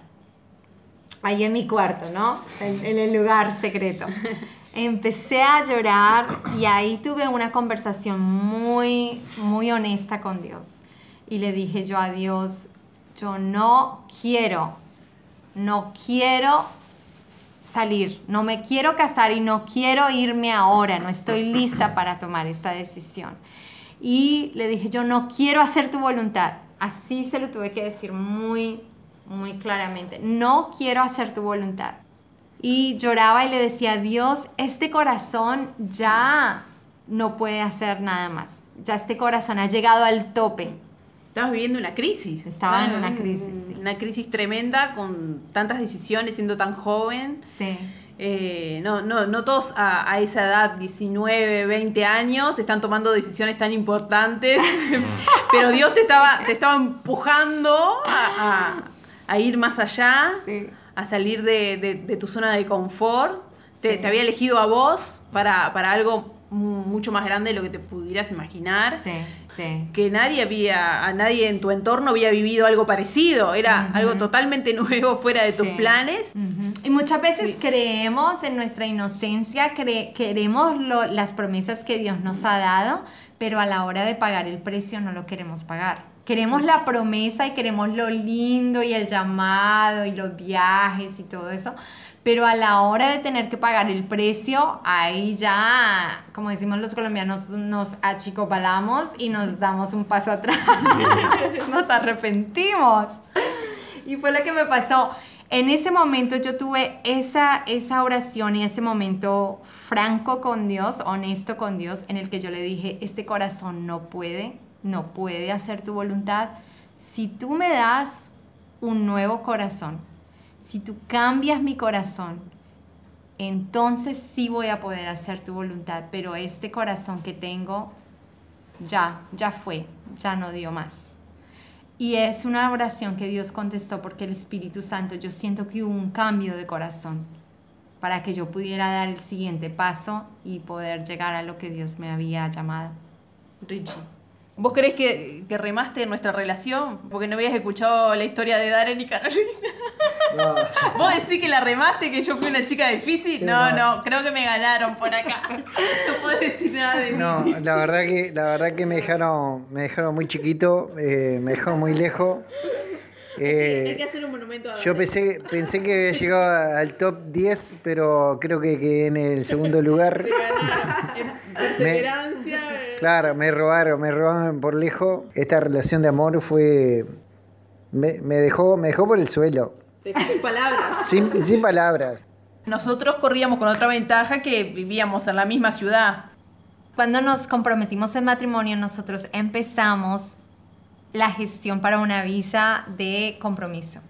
Ahí en mi cuarto, ¿no? En, en el lugar secreto. Empecé a llorar y ahí tuve una conversación muy, muy honesta con Dios. Y le dije yo a Dios, yo no quiero, no quiero salir, no me quiero casar y no quiero irme ahora, no estoy lista para tomar esta decisión. Y le dije, yo no quiero hacer tu voluntad. Así se lo tuve que decir muy, muy claramente. No quiero hacer tu voluntad. Y lloraba y le decía, Dios, este corazón ya no puede hacer nada más. Ya este corazón ha llegado al tope. Estabas viviendo una crisis. Estaba en una crisis, sí. Una crisis tremenda con tantas decisiones, siendo tan joven. Sí. eh, no, no, no todos a, a esa edad, 19, 20 años, están tomando decisiones tan importantes, pero Dios te estaba, te estaba empujando a, a- a ir más allá, Sí. a salir de, de- de tu zona de confort. Te, Sí. te había elegido a vos para, para algo mu- mucho más grande de lo que te pudieras imaginar Sí, sí. que nadie había, a nadie en tu entorno había vivido algo parecido, era algo totalmente nuevo fuera de tus planes. Y muchas veces creemos en nuestra inocencia, cre- queremos lo- las promesas que Dios nos ha dado, pero a la hora de pagar el precio no lo queremos pagar. Queremos la promesa y queremos lo lindo y el llamado y los viajes y todo eso, pero a la hora de tener que pagar el precio, ahí ya, como decimos los colombianos, nos achicobalamos y nos damos un paso atrás, nos arrepentimos. Y fue lo que me pasó. En ese momento yo tuve esa, esa oración y ese momento franco con Dios, honesto con Dios, en el que yo le dije, este corazón no puede, no puede hacer tu voluntad. Si tú me das un nuevo corazón, si tú cambias mi corazón, entonces sí voy a poder hacer tu voluntad, pero este corazón que tengo ya, ya fue, ya no dio más. Y es una oración que Dios contestó porque el Espíritu Santo, yo siento que hubo un cambio de corazón para que yo pudiera dar el siguiente paso y poder llegar a lo que Dios me había llamado. Richie. ¿Vos crees que, que remaste en nuestra relación? Porque no habías escuchado la historia de Darren y Carolina. No, ¿Vos decís que la remaste, que yo fui una chica difícil? Sí, no, no. no, creo que me ganaron por acá. No puedo decir nada de mí. no, la verdad que la verdad que me dejaron me dejaron muy chiquito, eh, me dejaron muy lejos. Eh, Hay que hacer un monumento a Yo pensé, pensé que había llegado al top 10, pero creo que quedé en el segundo lugar. En Perseverancia. eh. Claro, me robaron, me robaron por lejos. Esta relación de amor fue. Me, me dejó, me dejó por el suelo. Te sin palabras. Sin, sin palabras. Nosotros corríamos con otra ventaja que vivíamos en la misma ciudad. Cuando nos comprometimos en matrimonio, nosotros empezamos la gestión para una visa de compromiso.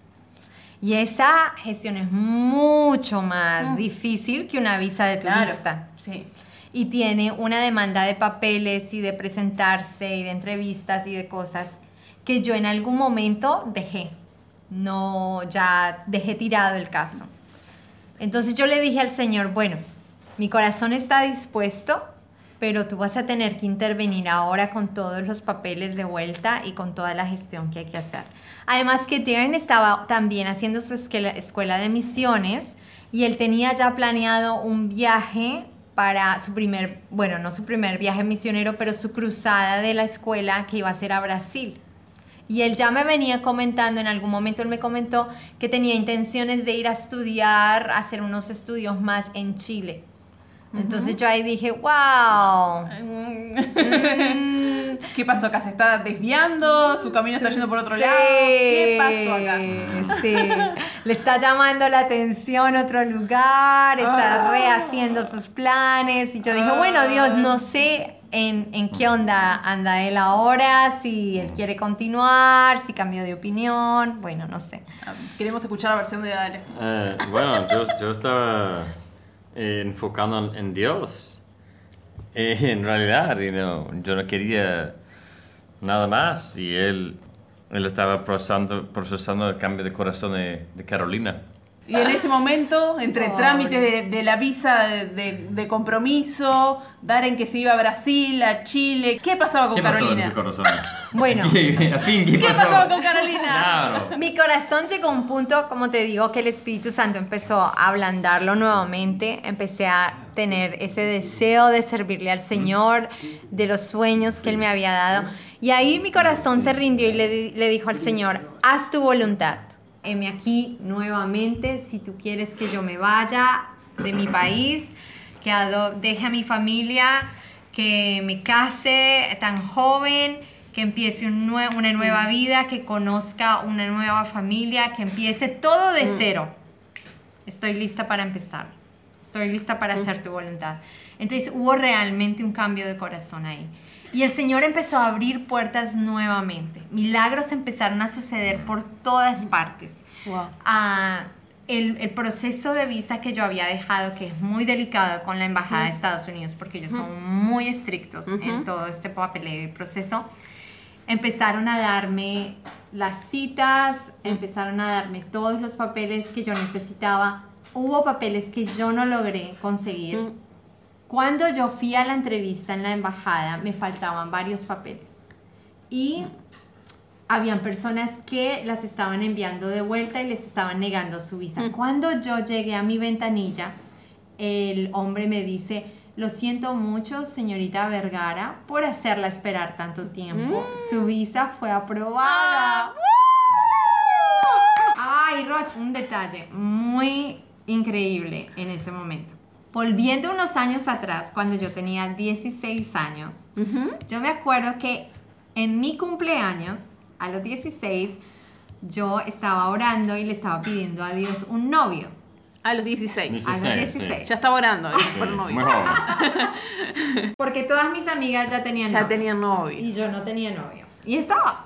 Y esa gestión es mucho más difícil que una visa de turista. Sí. y tiene una demanda de papeles y de presentarse y de entrevistas y de cosas que yo en algún momento dejé. No, ya dejé tirado el caso. Entonces yo le dije al Señor, bueno, mi corazón está dispuesto, pero tú vas a tener que intervenir ahora con todos los papeles de vuelta y con toda la gestión que hay que hacer. Además que Darren estaba también haciendo su escuela, de misiones y él tenía ya planeado un viaje para su primer, bueno, no su primer viaje misionero, pero su cruzada de la escuela que iba a ser a Brasil. Y él ya me venía comentando, en algún momento él me comentó que tenía intenciones de ir a estudiar, hacer unos estudios más en Chile. Entonces yo ahí dije, wow. Mm, ¿Qué pasó acá? ¿Se está desviando? ¿Su camino está yendo por otro sí, lado? ¿Qué pasó acá? Sí, le está llamando la atención otro lugar, está Ah. rehaciendo sus planes. Y yo dije, bueno, Dios, no sé en, en qué onda anda él ahora, si él quiere continuar, si cambió de opinión, bueno, no sé. Queremos escuchar la versión de Dale. Eh, bueno, yo, yo estaba eh, enfocando en, Dios. Eh, en realidad, you know, yo no quería nada más y él, él estaba procesando, procesando el cambio de corazón de, de Carolina. Y en ese momento, entre Pobre. trámites de, de la visa de, de- de compromiso, Darren que se iba a Brasil, a Chile, ¿qué pasaba con ¿Qué pasó en Carolina? tu corazón? Bueno. ¿Qué, a fin, ¿qué ¿Qué pasó? con Carolina? Claro. Mi corazón llegó a un punto, como te digo, que el Espíritu Santo empezó a ablandarlo nuevamente. Empecé a tener ese deseo de servirle al Señor, de los sueños que Él me había dado. Y ahí mi corazón se rindió y le, le dijo al Señor, haz tu voluntad. Heme aquí nuevamente, si tú quieres que yo me vaya de mi país, que deje a mi familia, que me case tan joven, que empiece un nue- una nueva vida, que conozca una nueva familia, que empiece todo de cero. Estoy lista para empezar. Estoy lista para hacer tu voluntad. Entonces hubo realmente un cambio de corazón ahí. Y el Señor empezó a abrir puertas nuevamente. Milagros empezaron a suceder por todas partes. Wow. Ah, el, el proceso de visa que yo había dejado, que es muy delicado con la Embajada de Estados Unidos, porque ellos son muy estrictos en todo este papeleo y proceso, empezaron a darme las citas, empezaron a darme todos los papeles que yo necesitaba. Hubo papeles que yo no logré conseguir. Mm. Cuando yo fui a la entrevista en la embajada, me faltaban varios papeles. Y habían personas que las estaban enviando de vuelta y les estaban negando su visa. Mm. Cuando yo llegué a mi ventanilla, el hombre me dice, lo siento mucho, señorita Vergara, por hacerla esperar tanto tiempo. Mm. Su visa fue aprobada. Ay, Roch, un detalle muy increíble en ese momento. Volviendo unos años atrás, cuando yo tenía 16 años, yo me acuerdo que en mi cumpleaños, a los 16, yo estaba orando y le estaba pidiendo a Dios un novio. A los 16. A los 16, sí. 16. Ya estaba orando eh, por novio. Muy joven. Porque todas mis amigas ya tenían Ya novio. tenían novio. Y yo no tenía novio. Y estaba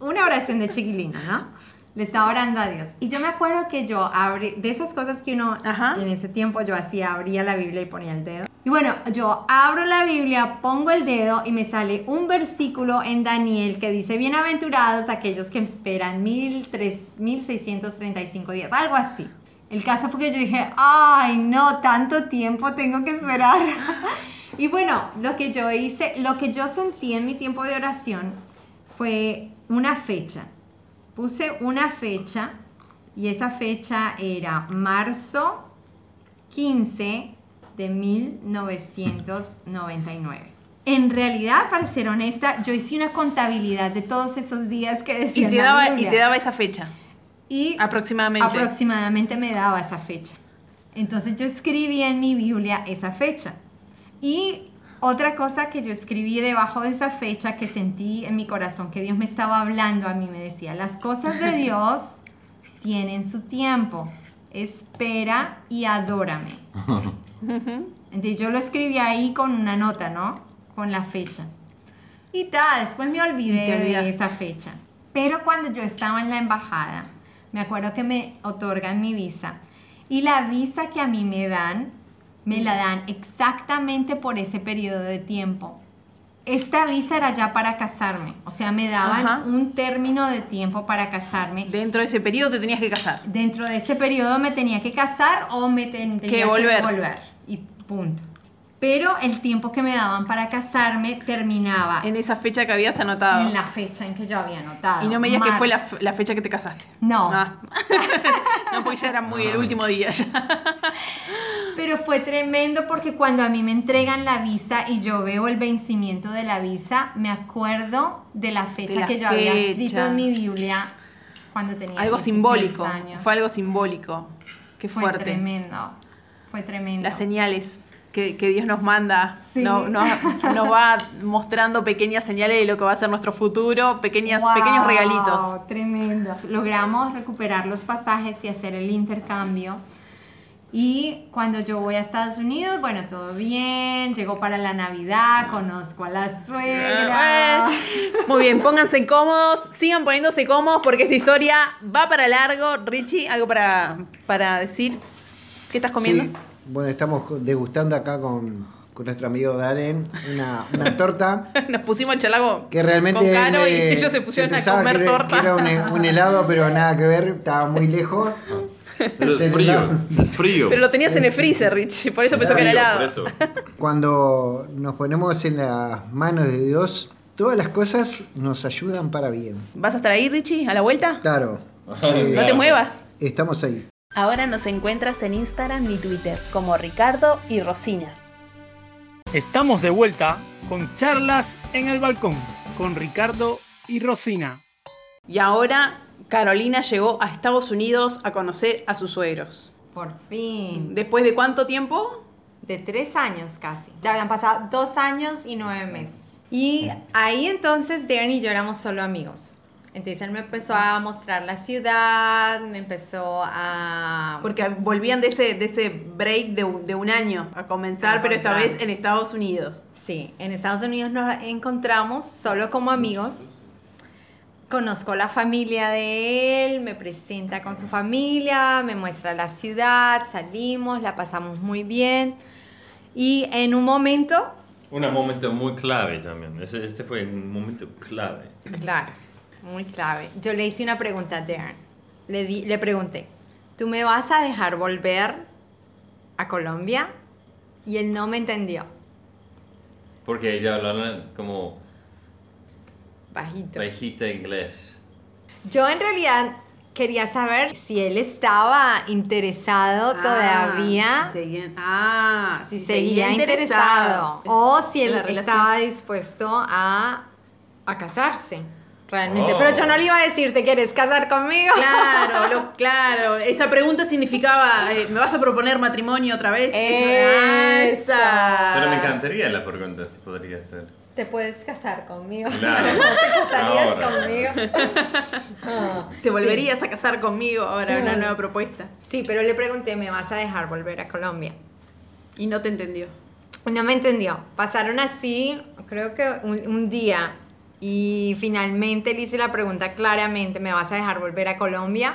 una oración de chiquilina, ¿no? Le estaba orando a Dios. Y yo me acuerdo que yo abrí, de esas cosas que uno Ajá. en ese tiempo yo hacía, abría la Biblia y ponía el dedo. Y bueno, yo abro la Biblia, pongo el dedo y me sale un versículo en Daniel que dice, bienaventurados aquellos que esperan mil tres- 1635 días, algo así. El caso fue que yo dije, ay, no, tanto tiempo tengo que esperar. y bueno, lo que yo hice, lo que yo sentí en mi tiempo de oración fue una fecha. Puse una fecha y esa fecha era marzo 15 de 1999. En realidad, para ser honesta, yo hice una contabilidad de todos esos días que Y decía te, en la daba, y te daba esa fecha. Y Aproximadamente. aproximadamente me daba esa fecha. Entonces yo escribí en mi Biblia esa fecha. Y otra cosa que yo escribí debajo de esa fecha que sentí en mi corazón que Dios me estaba hablando a mí, me decía, las cosas de Dios tienen su tiempo. Espera y adórame. Entonces yo lo escribí ahí con una nota, ¿no? Con la fecha. Y tal, después me olvidé de esa fecha. Pero cuando yo estaba en la embajada, me acuerdo que me otorgan mi visa. Y la visa que a mí me dan, me la dan exactamente por ese periodo de tiempo. Esta visa era ya para casarme. O sea, me daban Ajá. un término de tiempo para casarme. Dentro de ese periodo te tenías que casar. Dentro de ese periodo me tenía que casar o me ten- tenía que volver. volver. Y punto. Pero el tiempo que me daban para casarme terminaba En esa fecha que habías anotado. en la fecha en que yo había anotado. Y no me digas que fue la, fecha que te casaste. No. Ah. no, porque ya era muy el último día ya. Pero fue tremendo porque cuando a mí me entregan la visa y yo veo el vencimiento de la visa, me acuerdo de la fecha la que yo había escrito fecha. en mi Biblia cuando tenía Algo 16 simbólico. años. Fue algo simbólico. Qué Fue fuerte. tremendo. Fue tremendo. Las señales que, que Dios nos manda. Sí. No- nos, nos va mostrando pequeñas señales de lo que va a ser nuestro futuro, pequeñas, Wow, pequeños regalitos. Tremendo. Logramos recuperar los pasajes y hacer el intercambio. Y cuando yo voy a Estados Unidos, bueno, todo bien, llego para la Navidad, conozco a la suegra. Muy bien, pónganse cómodos, sigan poniéndose cómodos porque esta historia va para largo. Richie, ¿algo para, para decir? ¿Qué estás comiendo? Sí, bueno, estamos degustando acá con, con nuestro amigo Darren una, una torta Nos pusimos el chalago que realmente con Caro me- y ellos se pusieron a comer que torta. que era un, un helado, pero nada que ver, estaba muy lejos. Pero es frío, es frío. Pero lo tenías en el freezer, Richie, por eso pensó que era helado. por eso. Cuando nos ponemos en las manos de Dios, todas las cosas nos ayudan para bien. ¿Vas a estar ahí, Richie, a la vuelta? Claro, No te eh, muevas. estamos ahí. Ahora nos encuentras en Instagram y Twitter como Ricardo y Rosina. Estamos de vuelta con charlas en el balcón con Ricardo y Rosina. Y ahora Carolina llegó a Estados Unidos a conocer a sus suegros. Por fin. ¿Después de cuánto tiempo? De tres años casi. Ya habían pasado dos años y nueve meses. Y ahí entonces Darren y yo éramos solo amigos. Entonces él me empezó a mostrar la ciudad, me empezó a... Porque volvían de ese, de ese break de un, de un año a comenzar, pero esta vez en Estados Unidos. Sí, en Estados Unidos nos encontramos solo como amigos, conozco la familia de él, me presenta con su familia, me muestra la ciudad, salimos, la pasamos muy bien. Y en un momento, Un momento muy clave también. Ese, ese fue un momento clave. claro, muy clave, yo le hice una pregunta a Darren. Le, di- le pregunté, ¿tú me vas a dejar volver a Colombia? Y él no me entendió, Porque ella hablaba como bajito. bajita inglés. Yo en realidad quería saber si él estaba interesado todavía. Ah, si seguían- ah, si seguía interesado o si él estaba dispuesto a, a casarse realmente. Oh. Pero yo no le iba a decir, ¿te quieres casar conmigo? Claro, lo- claro. Esa pregunta significaba, eh, ¿me vas a proponer matrimonio otra vez? Esa. esa. Pero me encantaría la pregunta si podría ser. ¿Te puedes casar conmigo? Claro. ¿Te casarías Ahora. conmigo? Ah, Te volverías a casar conmigo ahora, una nueva propuesta. Sí, pero le pregunté, ¿me vas a dejar volver a Colombia? Y no te entendió. No me entendió. Pasaron así, creo que un, un día. Y finalmente le hice la pregunta claramente, ¿me vas a dejar volver a Colombia?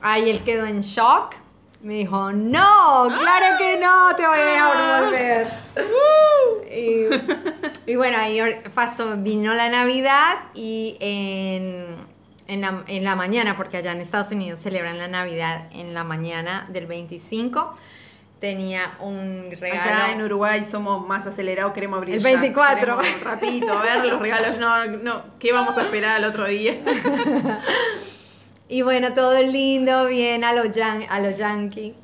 Ahí él quedó en shock. Me dijo, no, claro que no, te voy a dejar volver. y, y bueno, ahí pasó, vino la Navidad y en, en, la, en la mañana, porque allá en Estados Unidos celebran la Navidad en la mañana del 25, tenía un regalo. Acá en Uruguay somos más acelerados, queremos abrir El ya. 24. Queremos rapidito, a ver los regalos. No, no, ¿qué vamos a esperar al otro día? Y bueno, todo lindo, bien a lo, yan- a lo yankee,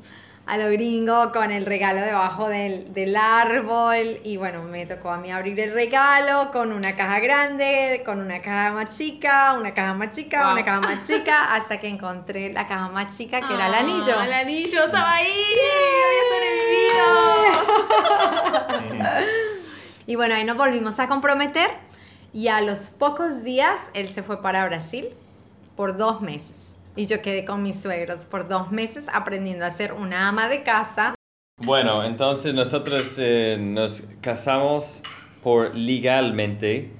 a lo gringo, con el regalo debajo del, del árbol. Y bueno, me tocó a mí abrir el regalo con una caja grande, con una caja más chica, una caja más chica, Wow. una caja más chica, hasta que encontré la caja más chica, que era el Ah, anillo. El anillo estaba ahí, había sobrevivido. Y bueno, ahí nos volvimos a comprometer. Y a los pocos días, él se fue para Brasil por dos meses. Y yo quedé con mis suegros por dos meses aprendiendo a ser una ama de casa. Bueno, entonces nosotros eh, nos casamos por legalmente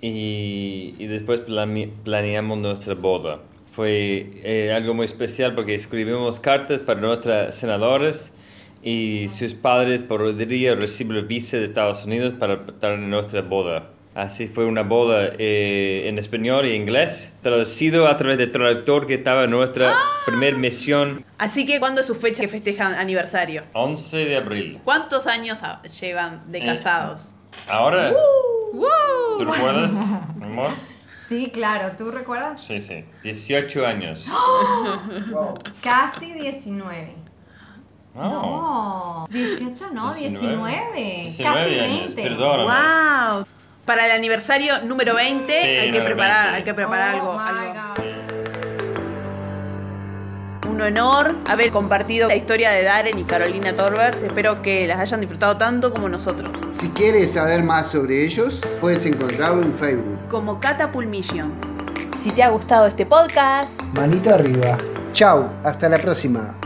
y, y después plane- planeamos nuestra boda. Fue eh, algo muy especial porque escribimos cartas para nuestros senadores y sus padres podrían recibir visa de Estados Unidos para estar en nuestra boda. Así fue una boda eh, en español y inglés, traducido a través del traductor que estaba en nuestra primera misión, Así que, ¿cuándo es su fecha que festejan aniversario? 11 de abril. ¿Cuántos años llevan de Eh, casados? Ahora, ¡Woo! ¿tú recuerdas, amor? Sí, claro, ¿tú recuerdas? Sí, sí. 18 años. Casi 19. No. No, 18 no, 19. 19 Casi años, 20. perdónanos. ¡Wow! Para el aniversario número 20 Sí, hay que preparar, 20. hay que preparar Oh algo. Un honor haber compartido la historia de Darren y Carolina Torbert. Espero que las hayan disfrutado tanto como nosotros. Si quieres saber más sobre ellos, puedes encontrarlo en Facebook. Como Catapult Missions. Si te ha gustado este podcast, Manito arriba. Chau, hasta la próxima.